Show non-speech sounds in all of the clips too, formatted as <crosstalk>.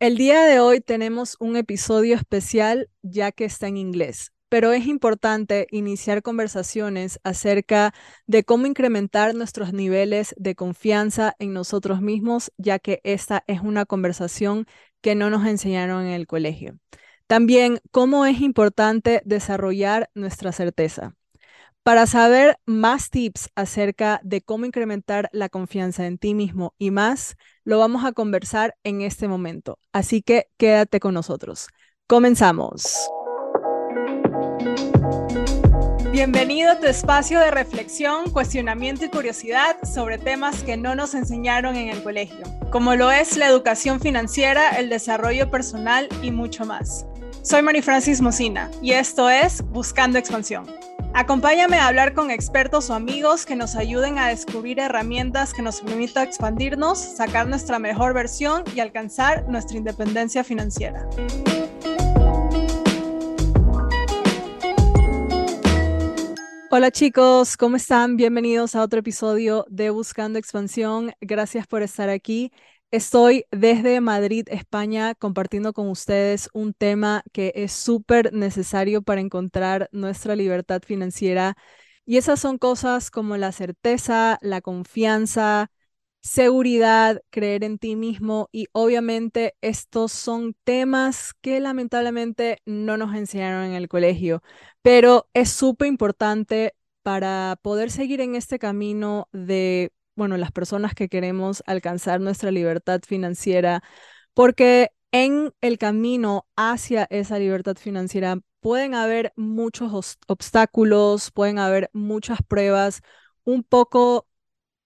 El día de hoy tenemos un episodio especial ya que está en inglés, pero es importante iniciar conversaciones acerca de cómo incrementar nuestros niveles de confianza en nosotros mismos, ya que esta es una conversación que no nos enseñaron en el colegio. También cómo es importante desarrollar nuestra certeza. Para saber más tips acerca de cómo incrementar la confianza en ti mismo y más, lo vamos a conversar en este momento. Así que quédate con nosotros. Comenzamos. Bienvenido a tu espacio de reflexión, cuestionamiento y curiosidad sobre temas que no nos enseñaron en el colegio, como lo es la educación financiera, el desarrollo personal y mucho más. Soy Mari Francis Mocina y esto es Buscando Expansión. Acompáñame a hablar con expertos o amigos que nos ayuden a descubrir herramientas que nos permitan expandirnos, sacar nuestra mejor versión y alcanzar nuestra independencia financiera. Hola chicos, ¿cómo están? Bienvenidos a otro episodio de Buscando Expansión. Gracias por estar aquí. Estoy desde Madrid, España, compartiendo con ustedes un tema que es súper necesario para encontrar nuestra libertad financiera. Y esas son cosas como la certeza, la confianza, seguridad, creer en ti mismo. Y obviamente estos son temas que lamentablemente no nos enseñaron en el colegio, pero es súper importante para poder seguir en este camino de bueno, las personas que queremos alcanzar nuestra libertad financiera, porque en el camino hacia esa libertad financiera pueden haber muchos obstáculos, pueden haber muchas pruebas un poco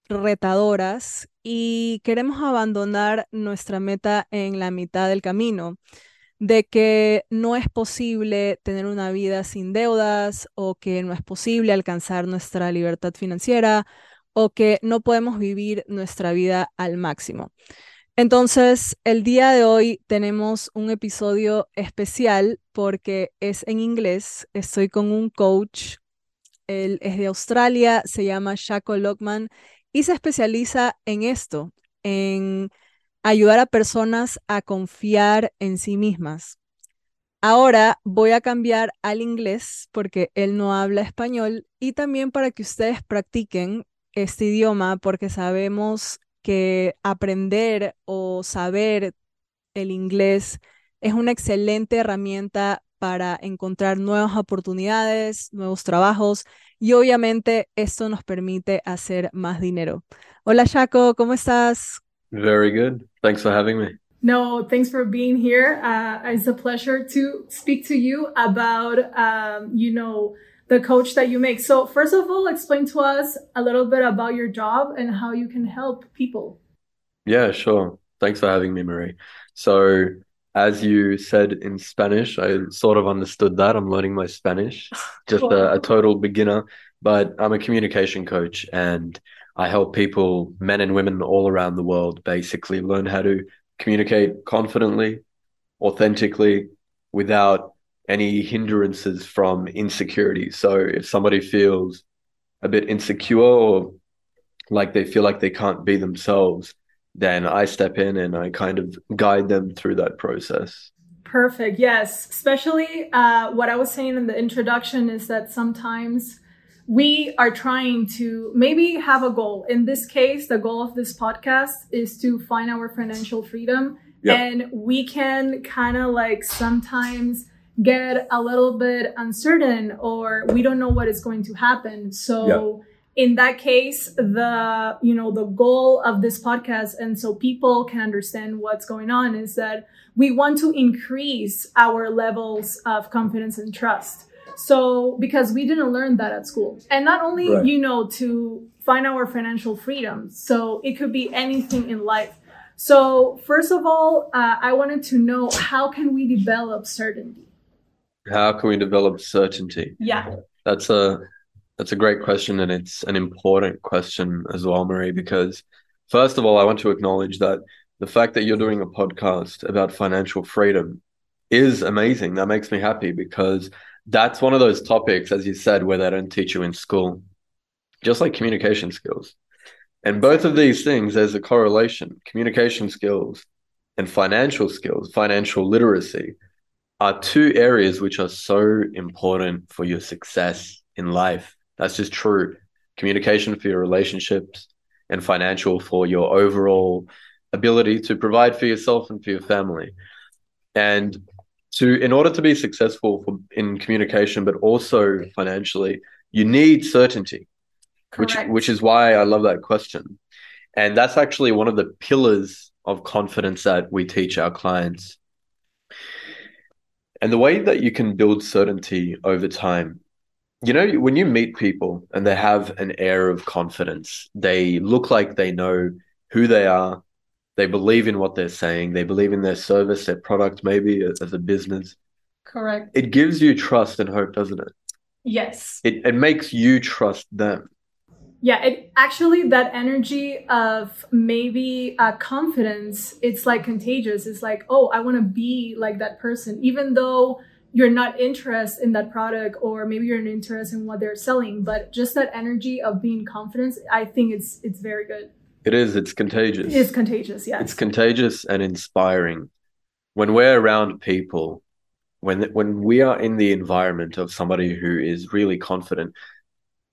retadoras y queremos abandonar nuestra meta en la mitad del camino de que no es posible tener una vida sin deudas o que no es posible alcanzar nuestra libertad financiera o que no podemos vivir nuestra vida al máximo. Entonces, el día de hoy tenemos un episodio especial porque es en inglés. Estoy con un coach, él es de Australia, se llama Shaco Lockman y se especializa en esto, en ayudar a personas a confiar en sí mismas. Ahora voy a cambiar al inglés porque él no habla español y también para que ustedes practiquen este idioma porque sabemos que aprender o saber el inglés es una excelente herramienta para encontrar nuevas oportunidades, nuevos trabajos y obviamente esto nos permite hacer más dinero. Hola Shaco, ¿cómo estás? Very good. Thanks for having me. No, thanks for being here. Uh, it's a pleasure to speak to you about, um, you know, the coach that you make. So, first of all, explain to us a little bit about your job and how you can help people. Yeah, sure. Thanks for having me, Marie. So, as you said in Spanish, I sort of understood that. I'm learning my Spanish, <laughs> just cool. a, a total beginner, but I'm a communication coach and I help people, men and women all around the world, basically learn how to communicate confidently, authentically, without any hindrances from insecurity. So if somebody feels a bit insecure or like they feel like they can't be themselves, then I step in and I kind of guide them through that process. Perfect. Yes. Especially uh, what I was saying in the introduction is that sometimes we are trying to maybe have a goal. In this case, the goal of this podcast is to find our financial freedom. Yep. And we can kind of like sometimes get a little bit uncertain or we don't know what is going to happen. So yeah. in that case, the, you know, the goal of this podcast and so people can understand what's going on is that we want to increase our levels of confidence and trust. So because we didn't learn that at school and not only, right. you know, to find our financial freedom. So it could be anything in life. So first of all, uh, I wanted to know how can we develop certainty? How can we develop certainty? Yeah. That's a that's a great question and it's an important question as well, Marie, because first of all, I want to acknowledge that the fact that you're doing a podcast about financial freedom is amazing. That makes me happy because that's one of those topics, as you said, where they don't teach you in school, just like communication skills. And both of these things, there's a correlation. Communication skills and financial skills, financial literacy, are two areas which are so important for your success in life. That's just true. Communication for your relationships and financial for your overall ability to provide for yourself and for your family. And to in order to be successful for, in communication but also financially, you need certainty. Correct. Which which is why I love that question. And that's actually one of the pillars of confidence that we teach our clients. And the way that you can build certainty over time you know, when you meet people and they have an air of confidence, they look like they know who they are, they believe in what they're saying, they believe in their service, their product, maybe as a business. Correct. It gives you trust and hope, doesn't it? Yes. It, it makes you trust them. Yeah, it actually that energy of maybe uh, confidence, it's like contagious. It's like, oh, I want to be like that person, even though you're not interested in that product or maybe you're not interested in what they're selling but just that energy of being confident i think it's it's very good. It is. It's contagious. It's contagious yeah it's contagious and inspiring. When we're around people when when we are in the environment of somebody who is really confident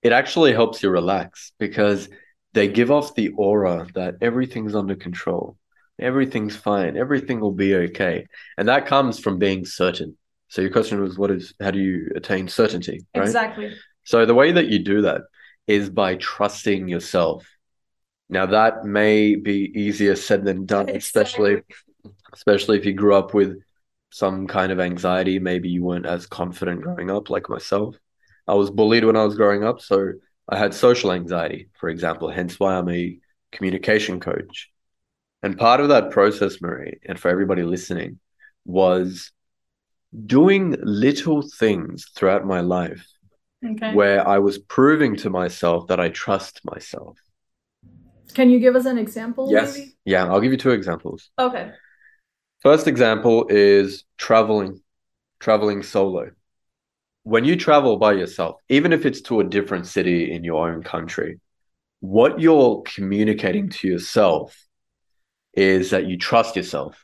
it actually helps you relax because they give off the aura that everything's under control everything's fine everything will be okay and that comes from being certain so your question was, what is how do you attain certainty? Right? Exactly. So the way that you do that is by trusting yourself. Now that may be easier said than done, <laughs> especially especially if you grew up with some kind of anxiety. Maybe you weren't as confident growing up, like myself. I was bullied when I was growing up, so I had social anxiety, for example. Hence why I'm a communication coach. And part of that process, Marie, and for everybody listening, was doing little things throughout my life okay. where I was proving to myself that I trust myself. Can you give us an example? Yes. Maybe? Yeah, I'll give you two examples. Okay. First example is traveling, traveling solo. When you travel by yourself, even if it's to a different city in your own country, what you're communicating to yourself is that you trust yourself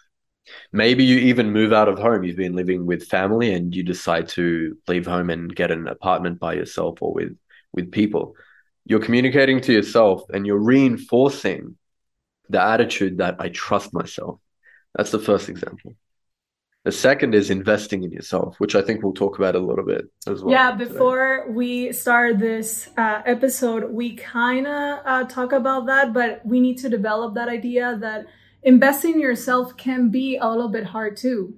Maybe you even move out of home. You've been living with family and you decide to leave home and get an apartment by yourself or with with people. You're communicating to yourself and you're reinforcing the attitude that I trust myself. That's the first example. The second is investing in yourself, which I think we'll talk about a little bit as well. Yeah, before today. we start this uh, episode, we kind of uh, talk about that, but we need to develop that idea that investing in yourself can be a little bit hard too.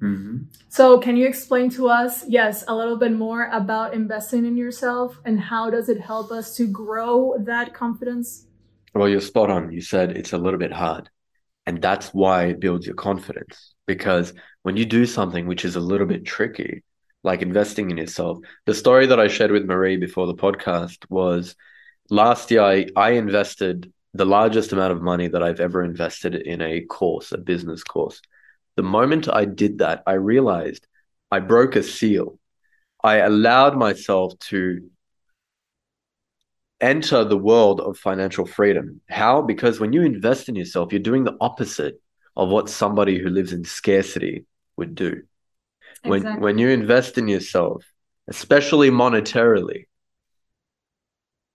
Mm-hmm. So, can you explain to us, yes, a little bit more about investing in yourself and how does it help us to grow that confidence? Well, you're spot on. You said it's a little bit hard. And that's why it builds your confidence. Because when you do something which is a little bit tricky, like investing in yourself, the story that I shared with Marie before the podcast was last year I, I invested the largest amount of money that I've ever invested in a course, a business course. The moment I did that, I realized I broke a seal. I allowed myself to enter the world of financial freedom. How? Because when you invest in yourself, you're doing the opposite of what somebody who lives in scarcity would do. Exactly. When when you invest in yourself, especially monetarily,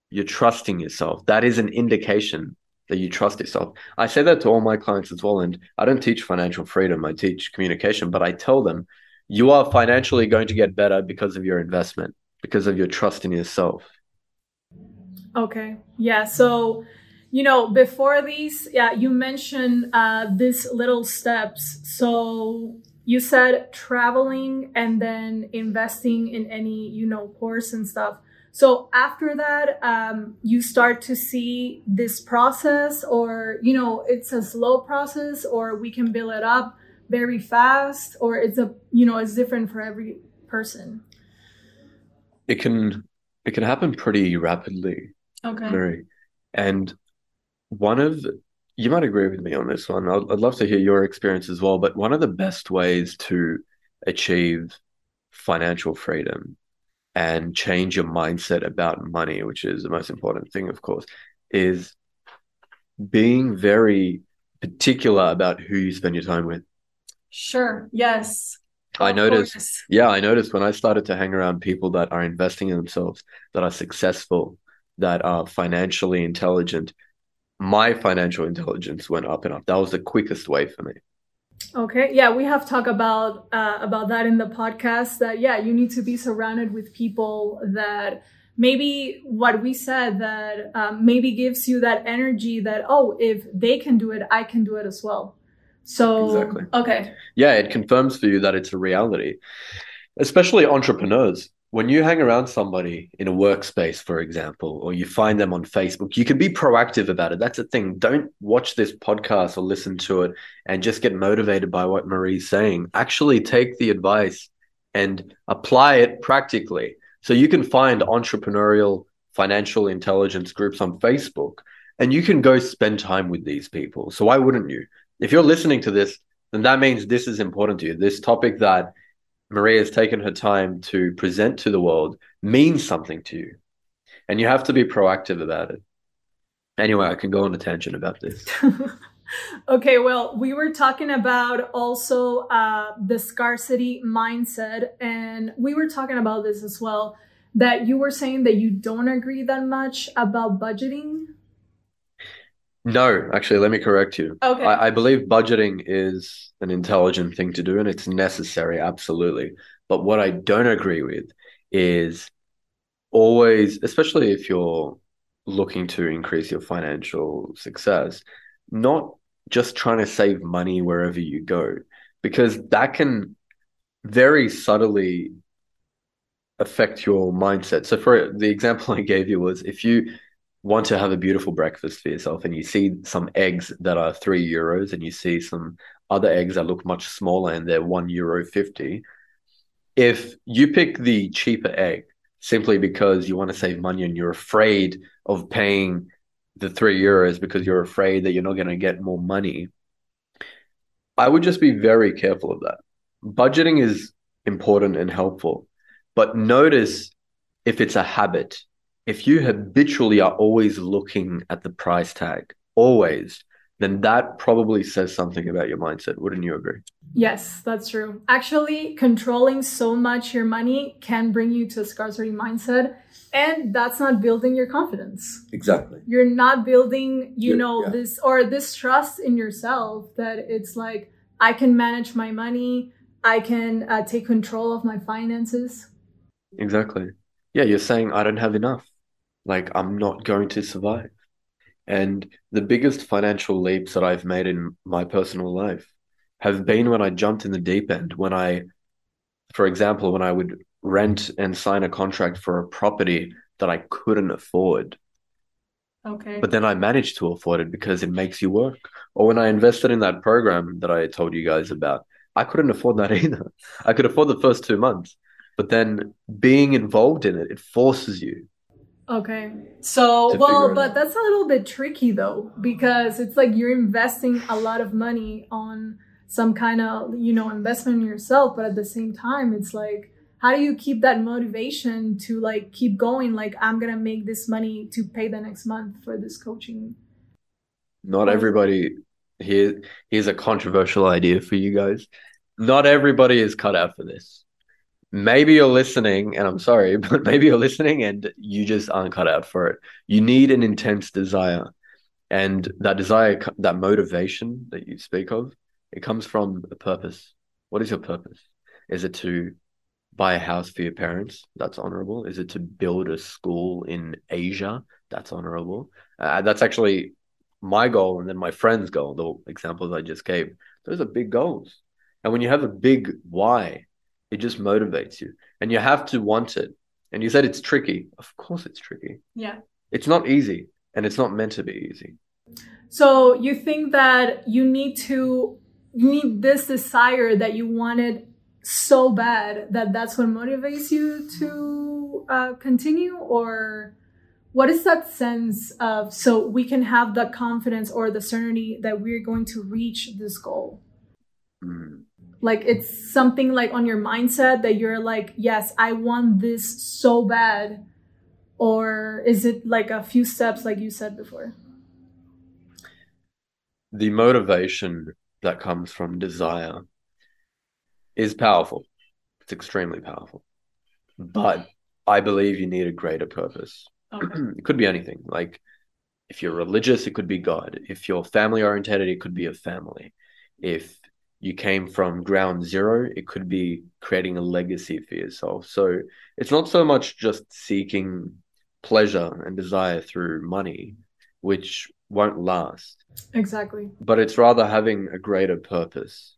you're trusting yourself. That is an indication that you trust yourself. I say that to all my clients as well. And I don't teach financial freedom, I teach communication, but I tell them you are financially going to get better because of your investment, because of your trust in yourself. Okay. Yeah. So, you know, before these, yeah, you mentioned uh, these little steps. So, you said traveling and then investing in any, you know, course and stuff. So after that, um, you start to see this process, or you know, it's a slow process, or we can build it up very fast, or it's a you know, it's different for every person. It can it can happen pretty rapidly. Okay. Very, and one of you might agree with me on this one. I'd, I'd love to hear your experience as well. But one of the best ways to achieve financial freedom and change your mindset about money, which is the most important thing, of course, is being very particular about who you spend your time with. Sure. Yes. I noticed, course. yeah, I noticed when I started to hang around people that are investing in themselves, that are successful, that are financially intelligent, my financial intelligence went up and up. That was the quickest way for me. Okay. Yeah, we have talked about uh, about that in the podcast. That yeah, you need to be surrounded with people that maybe what we said that um, maybe gives you that energy that oh, if they can do it, I can do it as well. So Exactly. okay. Yeah, it confirms for you that it's a reality, especially entrepreneurs. When you hang around somebody in a workspace, for example, or you find them on Facebook, you can be proactive about it. That's the thing. Don't watch this podcast or listen to it and just get motivated by what Marie's saying. Actually, take the advice and apply it practically. So you can find entrepreneurial financial intelligence groups on Facebook and you can go spend time with these people. So why wouldn't you? If you're listening to this, then that means this is important to you. This topic that Maria has taken her time to present to the world means something to you. And you have to be proactive about it. Anyway, I can go on a tangent about this. <laughs> okay, well, we were talking about also uh, the scarcity mindset, and we were talking about this as well. That you were saying that you don't agree that much about budgeting. No, actually, let me correct you. Okay. I, I believe budgeting is an intelligent thing to do and it's necessary, absolutely. But what I don't agree with is always, especially if you're looking to increase your financial success, not just trying to save money wherever you go, because that can very subtly affect your mindset. So, for the example <laughs> I gave you was if you want to have a beautiful breakfast for yourself and you see some eggs that are three euros and you see some other eggs that look much smaller and they're one euro 50, if you pick the cheaper egg simply because you want to save money and you're afraid of paying the three euros because you're afraid that you're not going to get more money, I would just be very careful of that. Budgeting is important and helpful, but notice if it's a habit. If you habitually are always looking at the price tag, always, then that probably says something about your mindset. Wouldn't you agree? Yes, that's true. Actually, controlling so much your money can bring you to a scarcity mindset, and that's not building your confidence. Exactly. You're not building, you Yeah, know, yeah. this or this trust in yourself that it's like I can manage my money, I can uh, take control of my finances. Exactly. Yeah, you're saying I don't have enough. Like I'm not going to survive. And the biggest financial leaps that I've made in my personal life have been when I jumped in the deep end. When I, for example, when I would rent and sign a contract for a property that I couldn't afford, Okay. but then I managed to afford it because it makes you work. Or when I invested in that program that I told you guys about, I couldn't afford that <laughs> either. I could afford the first two months, but then being involved in it, it forces you. Okay. So, well, but that's a little bit tricky though, because it's like you're investing a lot of money on some kind of, you know, investment in yourself, but at the same time, it's like, how do you keep that motivation to like keep going? Like, I'm going to make this money to pay the next month for this coaching. Not everybody here here's a controversial idea for you guys. Not everybody is cut out for this. Maybe you're listening, and I'm sorry, <laughs> but maybe you're listening and you just aren't cut out for it. You need an intense desire. And that desire, that motivation that you speak of, it comes from a purpose. What is your purpose? Is it to buy a house for your parents? That's honorable. Is it to build a school in Asia? That's honorable. Uh, that's actually my goal and then my friend's goal, the examples I just gave. Those are big goals. And when you have a big why, it just motivates you and you have to want it. And you said it's tricky. Of course, it's tricky. Yeah. It's not easy and it's not meant to be easy. So you think that you need to you need this desire that you wanted so bad that that's what motivates you to uh, continue, or what is that sense of so we can have the confidence or the certainty that we're going to reach this goal? Mm. Like it's something like on your mindset that you're like, yes, I want this so bad, or is it like a few steps like you said before? the motivation that comes from desire is powerful. It's extremely powerful. But I believe you need a greater purpose. Okay. <clears throat> it could be anything. Like if you're religious, it could be God. If you're family oriented, it could be a family. If you came from ground zero, it could be creating a legacy for yourself. So it's not so much just seeking pleasure and desire through money, which won't last, Exactly. but it's rather having a greater purpose.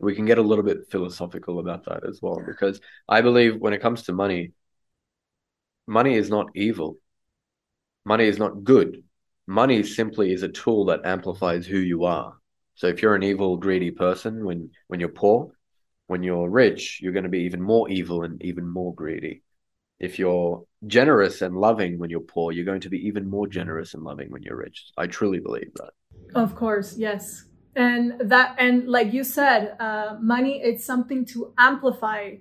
We can get a little bit philosophical about that as well, because I believe when it comes to money, money is not evil. Money is not good. Money simply is a tool that amplifies who you are. So if you're an evil, greedy person when when you're poor, when you're rich, you're going to be even more evil and even more greedy. If you're generous and loving when you're poor, you're going to be even more generous and loving when you're rich. I truly believe that. Of course, yes. And that, and like you said, uh, money, it's something to amplify,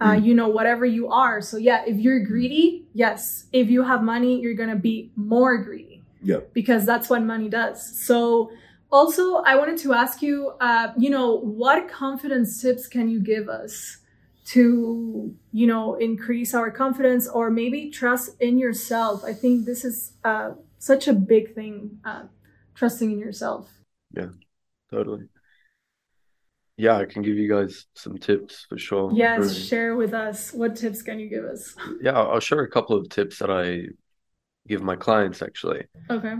uh, Mm. you know, whatever you are. So, yeah, if you're greedy, yes. If you have money, you're going to be more greedy Yep. because that's what money does. So, also, I wanted to ask you, uh, you know, what confidence tips can you give us to, you know, increase our confidence or maybe trust in yourself? I think this is uh, such a big thing, uh, trusting in yourself. Yeah, totally. Yeah, I can give you guys some tips for sure. Yes, Really. share with us. What tips can you give us? <laughs> Yeah, I'll I'll share a couple of tips that I give my clients actually. Okay.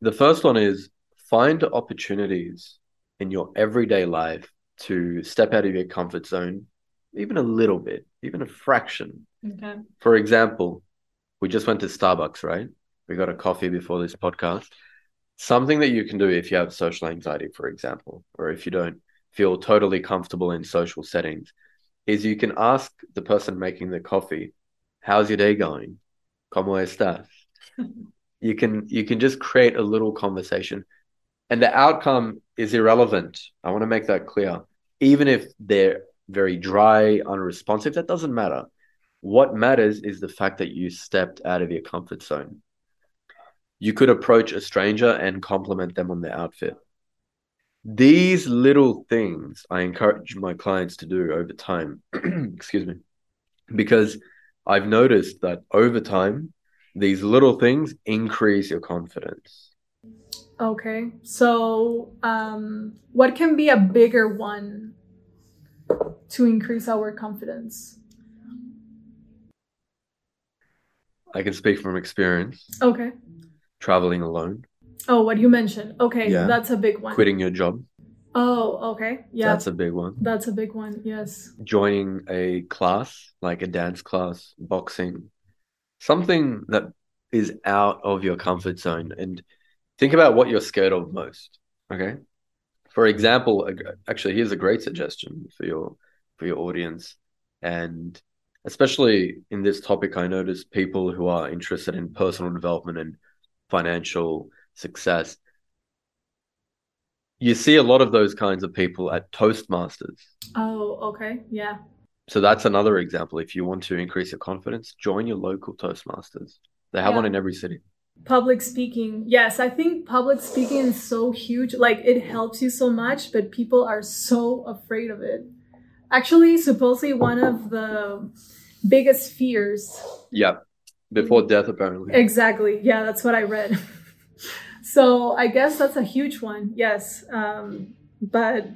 The first one is find opportunities in your everyday life to step out of your comfort zone, even a little bit, even a fraction. Okay. For example, we just went to Starbucks, right? We got a coffee before this podcast. Something that you can do if you have social anxiety, for example, or if you don't feel totally comfortable in social settings, is you can ask the person making the coffee, "How's your day going? ¿Cómo estás?" <laughs> you can you can just create a little conversation, and the outcome is irrelevant. I want to make that clear. Even if they're very dry, unresponsive, that doesn't matter. What matters is the fact that you stepped out of your comfort zone. You could approach a stranger and compliment them on their outfit. These little things I encourage my clients to do over time. <clears throat> Excuse me. Because I've noticed that over time, these little things increase your confidence. Okay. So, um, what can be a bigger one to increase our confidence? I can speak from experience Okay. traveling alone, Oh, what you mentioned. Okay, Yeah. that's a big one. quitting your job. Oh, okay. Yeah. That's a big one. That's a big one. Yes. joining a class, like a dance class, boxing, something that is out of your comfort zone. And think about what you're scared of most. Okay. For example, actually, here's a great suggestion for your for your audience, and especially in this topic, I notice people who are interested in personal development and financial success. You see a lot of those kinds of people at Toastmasters. Oh, okay. Yeah. So that's another example. If you want to increase your confidence, join your local Toastmasters. They have Yeah. one in every city. Public speaking. Yes, I think public speaking is so huge. Like it helps you so much, but people are so afraid of it. Actually, supposedly one of the biggest fears Yeah. Before death, apparently. Exactly. Yeah, that's what I read. <laughs> so I guess that's a huge one. Yes. Um, but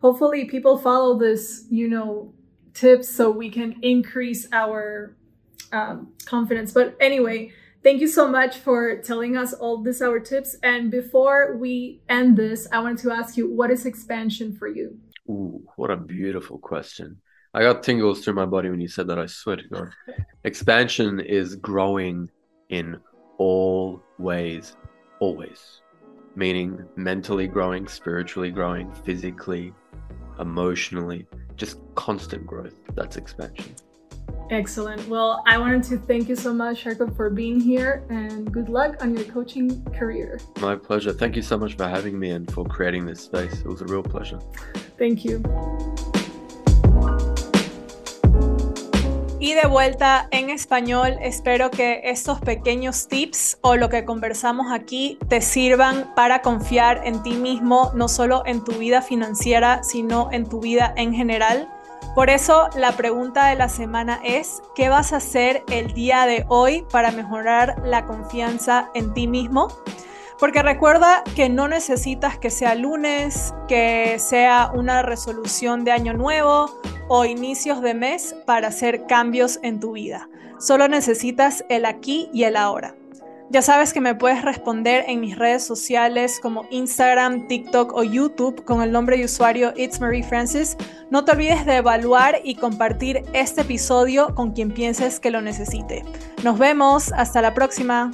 hopefully people follow this, you know, tips so we can increase our um, confidence. But anyway, thank you so much for telling us all these our tips. And before we end this, I wanted to ask you, what is expansion for you? Ooh, what a beautiful question. I got tingles through my body when you said that. I swear to God. Expansion is growing in all ways, always. Meaning mentally growing, spiritually growing, physically, emotionally, just constant growth. That's expansion. Excellent. Well, I wanted to thank you so much, Jacob, for being here and good luck on your coaching career. My pleasure. Thank you so much for having me and for creating this space. It was a real pleasure. Thank you. Y de vuelta en español, espero que estos pequeños tips o lo que conversamos aquí te sirvan para confiar en ti mismo, no solo en tu vida financiera, sino en tu vida en general. Por eso la pregunta de la semana es, ¿qué vas a hacer el día de hoy para mejorar la confianza en ti mismo? Porque recuerda que no necesitas que sea lunes, que sea una resolución de año nuevo o inicios de mes para hacer cambios en tu vida. Solo necesitas el aquí y el ahora. Ya sabes que me puedes responder en mis redes sociales como Instagram, TikTok o YouTube con el nombre de usuario It's Marie Francis. No te olvides de evaluar y compartir este episodio con quien pienses que lo necesite. Nos vemos, hasta la próxima.